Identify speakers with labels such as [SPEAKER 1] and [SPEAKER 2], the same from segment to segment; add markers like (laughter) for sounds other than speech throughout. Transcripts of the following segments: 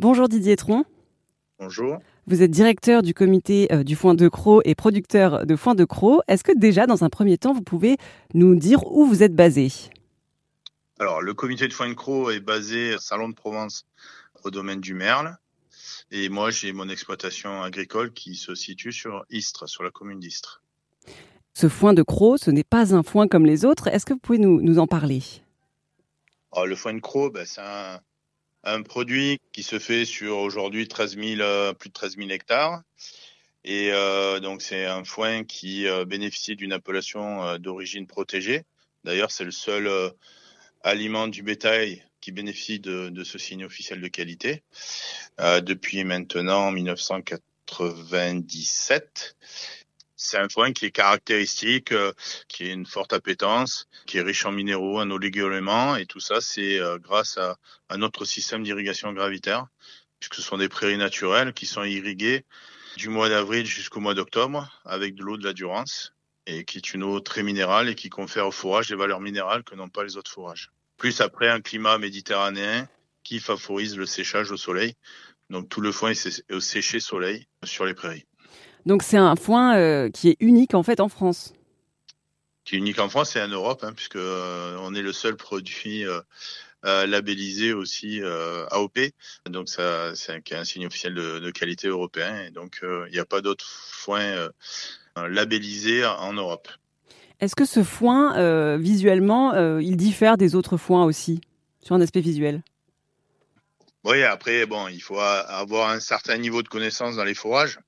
[SPEAKER 1] Bonjour Didier Tron.
[SPEAKER 2] Bonjour.
[SPEAKER 1] Vous êtes directeur du comité euh, du foin de Croc et producteur de foin de Croc. Est-ce que déjà, dans un premier temps, vous pouvez nous dire où vous êtes basé?
[SPEAKER 2] Alors, le comité de foin de Croc est basé à Salon de Provence au domaine du Merle. Et moi, j'ai mon exploitation agricole qui se situe sur Istres, sur la commune d'Istres.
[SPEAKER 1] Ce foin de Croc, ce n'est pas un foin comme les autres. Est-ce que vous pouvez nous, en parler?
[SPEAKER 2] Alors, Le foin de Croc, ben, c'est un, produit qui se fait sur aujourd'hui 13 euh, plus de 13 000 hectares. Et euh, donc, c'est un foin qui euh, bénéficie d'une appellation d'origine protégée. D'ailleurs, c'est le seul aliment du bétail qui bénéficie de, ce signe officiel de qualité depuis maintenant 1997. C'est un foin qui est caractéristique, euh, qui a une forte appétence, qui est riche en minéraux, en oligo-éléments, et tout ça, c'est euh, grâce à, notre système d'irrigation gravitaire, puisque ce sont des prairies naturelles qui sont irriguées du mois d'avril jusqu'au mois d'octobre avec de l'eau de la Durance, et qui est une eau très minérale et qui confère au fourrage des valeurs minérales que n'ont pas les autres fourrages. Plus après un climat méditerranéen qui favorise le séchage au soleil. Donc tout le foin est séché soleil sur les prairies.
[SPEAKER 1] Donc c'est un foin euh, qui est unique en fait en France.
[SPEAKER 2] Qui est unique en France et en Europe, hein, puisque euh, on est le seul produit euh, labellisé aussi AOP. Donc ça, c'est un, signe officiel de, qualité européen. Et donc il n'y a pas d'autres foins labellisés en Europe.
[SPEAKER 1] Est-ce que ce foin, visuellement, il diffère des autres foins aussi, sur un aspect visuel?
[SPEAKER 2] Oui, après, bon, il faut avoir un certain niveau de connaissance dans les fourrages.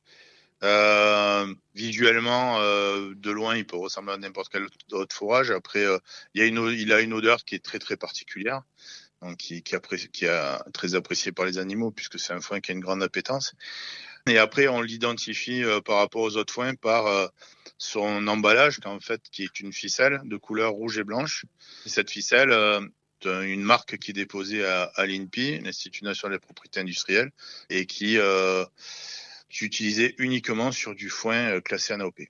[SPEAKER 2] Euh, visuellement, euh, de loin, il peut ressembler à n'importe quel autre fourrage. Après, euh, il, y a une, il a une odeur qui est très très particulière, donc qui, qui, qui est très appréciée par les animaux puisque c'est un foin qui a une grande appétence. Et après, on l'identifie euh, par rapport aux autres foins par euh, son emballage, en fait, qui est une ficelle de couleur rouge et blanche. cette ficelle, une marque qui est déposée à, à l'INPI, l'Institut national des propriétés industrielles, et qui euh, utilisé uniquement sur du foin euh, classé en AOP.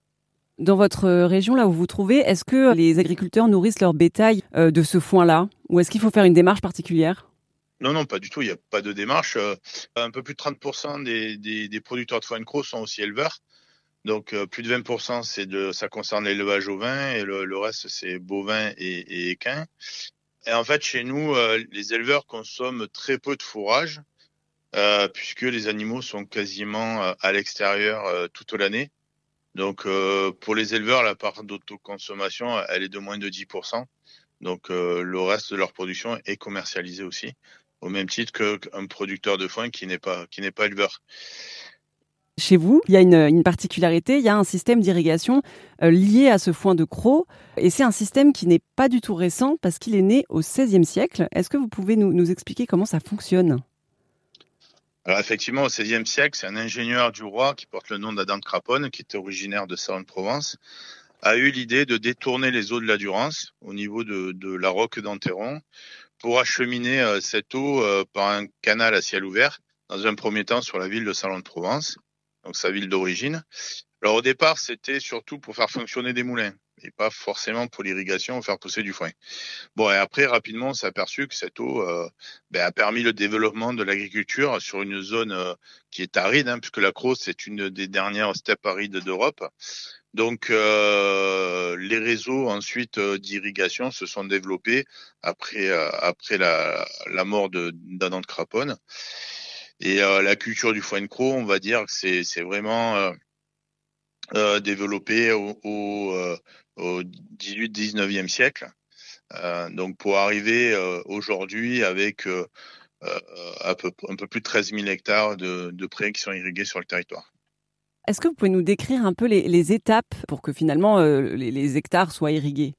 [SPEAKER 1] Dans votre euh, région, là où vous vous trouvez, est-ce que les agriculteurs nourrissent leur bétail euh, de ce foin-là? Ou est-ce qu'il faut faire une démarche particulière?
[SPEAKER 2] Non, non, pas du tout. Il n'y a pas de démarche. Un peu plus de 30% des, producteurs de foin de croc sont aussi éleveurs. Donc plus de 20%, c'est de, ça concerne l'élevage ovin et le, reste, c'est bovin et, et, équin. Et en fait, chez nous, les éleveurs consomment très peu de fourrage euh, puisque les animaux sont quasiment euh, à l'extérieur euh, toute l'année. Donc pour les éleveurs, la part d'autoconsommation, elle est de moins de 10%. Donc le reste de leur production est commercialisé aussi, au même titre qu'un producteur de foin qui n'est pas, pas éleveur.
[SPEAKER 1] Chez vous, il y a une, particularité, il y a un système d'irrigation lié à ce foin de croc, et c'est un système qui n'est pas du tout récent parce qu'il est né au XVIe siècle. Est-ce que vous pouvez nous expliquer comment ça fonctionne?
[SPEAKER 2] Alors effectivement, au XVIe siècle, c'est un ingénieur du roi qui porte le nom d'Adam de Craponne, qui était originaire de Salon-de-Provence, a eu l'idée de détourner les eaux de la Durance au niveau de, la roque d'Anteron pour acheminer euh, cette eau euh, par un canal à ciel ouvert, dans un premier temps sur la ville de Salon-de-Provence, donc sa ville d'origine. Alors au départ, c'était surtout pour faire fonctionner des moulins et pas forcément pour l'irrigation faire pousser du foin. Bon, et après, rapidement, on s'est aperçu que cette eau euh, ben, a permis le développement de l'agriculture sur une zone euh, qui est aride, hein, puisque la Crosse est une des dernières steppes arides d'Europe. Donc, euh, les réseaux ensuite d'irrigation se sont développés après après la, la mort d'Adam de, Craponne. Et la culture du foin de croc, on va dire que c'est vraiment développé au, au, au 18-19e siècle. Euh, donc pour arriver euh, aujourd'hui avec euh, un, peu, un peu plus de 13 000 hectares de, de prés qui sont irrigués sur le territoire.
[SPEAKER 1] Est-ce que vous pouvez nous décrire un peu les, étapes pour que finalement les, hectares soient irrigués?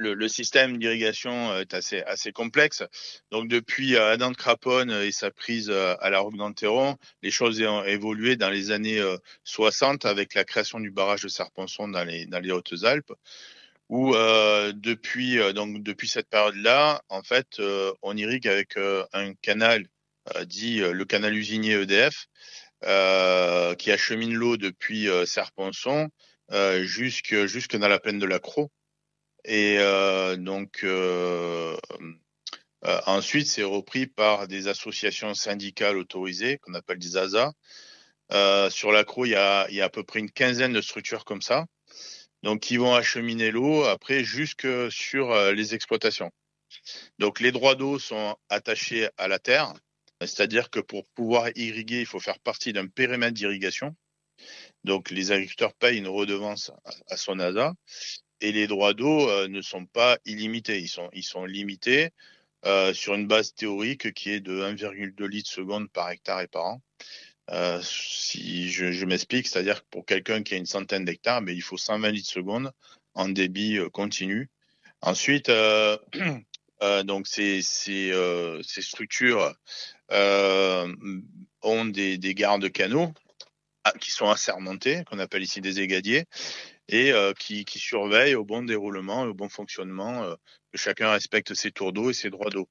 [SPEAKER 2] Le, système d'irrigation est assez, complexe. Donc depuis Adam de Craponne et sa prise à la Roque d'Anteron, les choses ont évolué dans les années 60 avec la création du barrage de Serponçon dans les, Hautes-Alpes, où depuis cette période-là, en fait, on irrigue avec un canal dit le canal usinier EDF, qui achemine l'eau depuis Serponçon jusque, jusque dans la plaine de la Croix. Et euh, donc, euh, ensuite, c'est repris par des associations syndicales autorisées qu'on appelle des ASA. sur l'accro, il y a, il y a à peu près une quinzaine de structures comme ça. Donc, qui vont acheminer l'eau après jusque sur les exploitations. Donc, les droits d'eau sont attachés à la terre. C'est-à-dire que pour pouvoir irriguer, il faut faire partie d'un périmètre d'irrigation. Donc les agriculteurs payent une redevance à, son ASA et les droits d'eau euh, ne sont pas illimités. Ils sont, limités euh, sur une base théorique qui est de 1,2 litres seconde par hectare et par an. Euh, si je, m'explique, c'est-à-dire que pour quelqu'un qui a une centaine d'hectares, mais il faut 120 litres seconde en débit continu. Ensuite, (clears throat) donc ces structures ont des, des gardes canaux ah, qui sont assermentés, qu'on appelle ici des égadiers, et euh, qui, qui, surveillent au bon déroulement et au bon fonctionnement, euh, que chacun respecte ses tours d'eau et ses droits d'eau.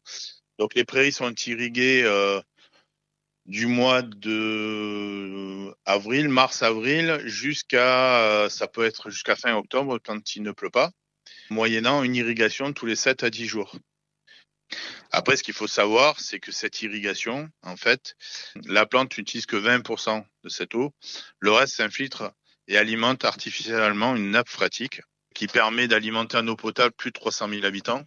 [SPEAKER 2] Donc les prairies sont irriguées euh, du mois de avril, mars-avril, jusqu'à, ça peut être jusqu'à fin octobre quand il ne pleut pas, moyennant une irrigation tous les 7 à 10 jours. Après, ce qu'il faut savoir, c'est que cette irrigation, en fait, la plante n'utilise que 20% de cette eau. Le reste s'infiltre et alimente artificiellement une nappe phréatique qui permet d'alimenter en eau potable plus de 300 000 habitants.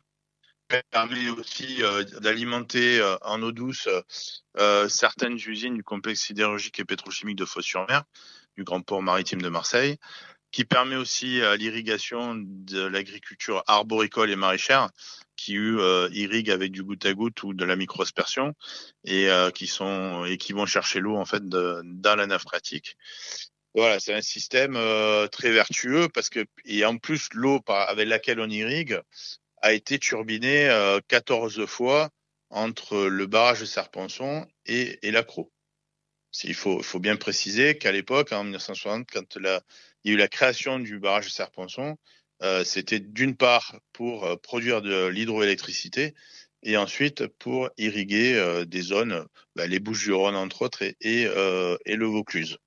[SPEAKER 2] Permet aussi euh, d'alimenter euh, en eau douce euh, certaines usines du complexe sidérurgique et pétrochimique de Fos-sur-Mer, du grand port maritime de Marseille qui permet aussi l'irrigation de l'agriculture arboricole et maraîchère, qui irriguent avec du goutte à goutte ou de la microaspersion et qui sont et qui vont chercher l'eau en fait dans la nappe phréatique. Voilà, c'est un système euh, très vertueux parce que et en plus l'eau avec laquelle on irrigue a été turbinée 14 fois entre le barrage de Serpenson et, et l'accro. Il faut, faut bien préciser qu'à l'époque, en 1960, quand il y a eu la création du barrage de Serponçon, euh, c'était d'une part pour euh, produire de l'hydroélectricité et ensuite pour irriguer euh, des zones, bah, les Bouches-du-Rhône entre autres et, et, le Vaucluse.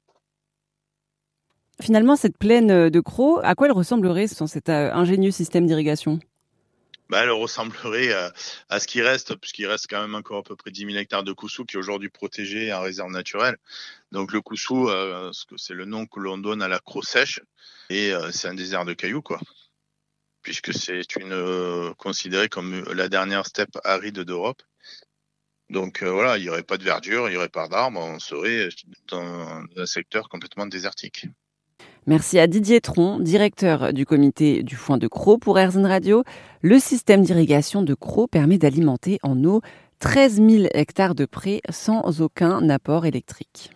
[SPEAKER 1] Finalement, cette plaine de Croix, à quoi elle ressemblerait sans cet ingénieux système d'irrigation?
[SPEAKER 2] Bah, elle ressemblerait à, ce qui reste, puisqu'il reste quand même encore à peu près 10 000 hectares de Coussou qui est aujourd'hui protégé en réserve naturelle. Donc le Coussou, euh, c'est le nom que l'on donne à la croix sèche, et euh, c'est un désert de cailloux, quoi. Puisque c'est une euh, considérée comme la dernière steppe aride d'Europe. Donc voilà, il n'y aurait pas de verdure, il n'y aurait pas d'arbres, on serait dans un secteur complètement désertique.
[SPEAKER 1] Merci à Didier Tron, directeur du comité du foin de Croix pour Airzen Radio. Le système d'irrigation de Croix permet d'alimenter en eau 13 000 hectares de prés sans aucun apport électrique.